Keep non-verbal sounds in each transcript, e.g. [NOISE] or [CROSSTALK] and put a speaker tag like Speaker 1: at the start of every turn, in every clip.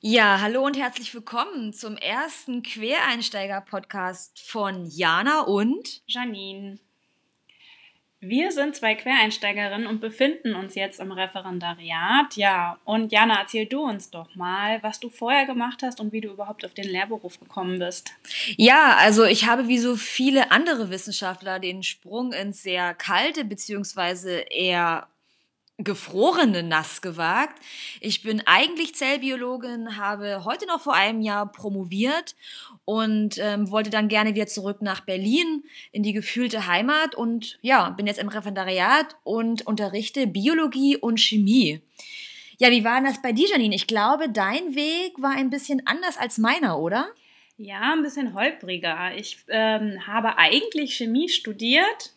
Speaker 1: Ja, hallo und herzlich willkommen zum ersten Quereinsteiger-Podcast von Jana und
Speaker 2: Janine. Wir sind zwei Quereinsteigerinnen und befinden uns jetzt im Referendariat. Ja, und Jana, erzähl du uns doch mal, was du vorher gemacht hast und wie du überhaupt auf den Lehrberuf gekommen bist.
Speaker 1: Ja, also ich habe wie so viele andere Wissenschaftler den Sprung ins sehr kalte beziehungsweise eher gefrorene Nass gewagt. Ich bin eigentlich Zellbiologin, habe heute noch vor einem Jahr promoviert und ähm, wollte dann gerne wieder zurück nach Berlin in die gefühlte Heimat und ja, bin jetzt im Referendariat und unterrichte Biologie und Chemie. Ja, wie war denn das bei dir, Janine? Ich glaube, dein Weg war ein bisschen anders als meiner, oder?
Speaker 2: Ja, ein bisschen holpriger. Ich ähm, habe eigentlich Chemie studiert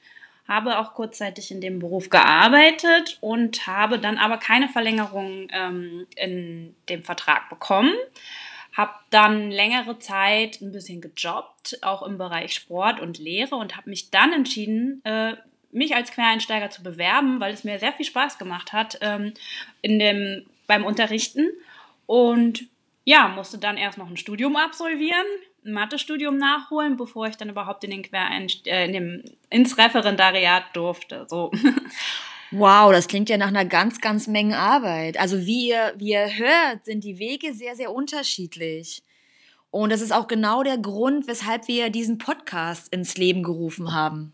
Speaker 2: habe auch kurzzeitig in dem Beruf gearbeitet und habe dann aber keine Verlängerung ähm, in dem Vertrag bekommen. Habe dann längere Zeit ein bisschen gejobbt, auch im Bereich Sport und Lehre und habe mich dann entschieden, äh, mich als Quereinsteiger zu bewerben, weil es mir sehr viel Spaß gemacht hat ähm, in dem, beim Unterrichten. Und ja, musste dann erst noch ein Studium absolvieren, ein Mathestudium nachholen, bevor ich dann überhaupt in den Quereinst äh, in dem, ins Referendariat durfte. So. [LAUGHS]
Speaker 1: Wow, das klingt ja nach einer ganz, ganz Menge Arbeit. Also wie ihr, wie ihr hört, sind die Wege sehr, sehr unterschiedlich. Und das ist auch genau der Grund, weshalb wir diesen Podcast ins Leben gerufen haben.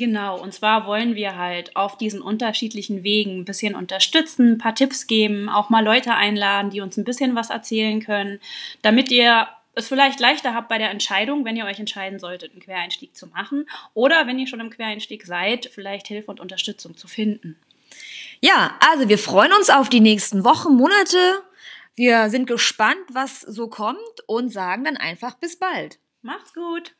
Speaker 2: Genau, und zwar wollen wir halt auf diesen unterschiedlichen Wegen ein bisschen unterstützen, ein paar Tipps geben, auch mal Leute einladen, die uns ein bisschen was erzählen können, damit ihr es vielleicht leichter habt bei der Entscheidung, wenn ihr euch entscheiden solltet, einen Quereinstieg zu machen. Oder wenn ihr schon im Quereinstieg seid, vielleicht Hilfe und Unterstützung zu finden.
Speaker 1: Ja, also wir freuen uns auf die nächsten Wochen, Monate. Wir sind gespannt, was so kommt und sagen dann einfach bis bald.
Speaker 2: Macht's gut.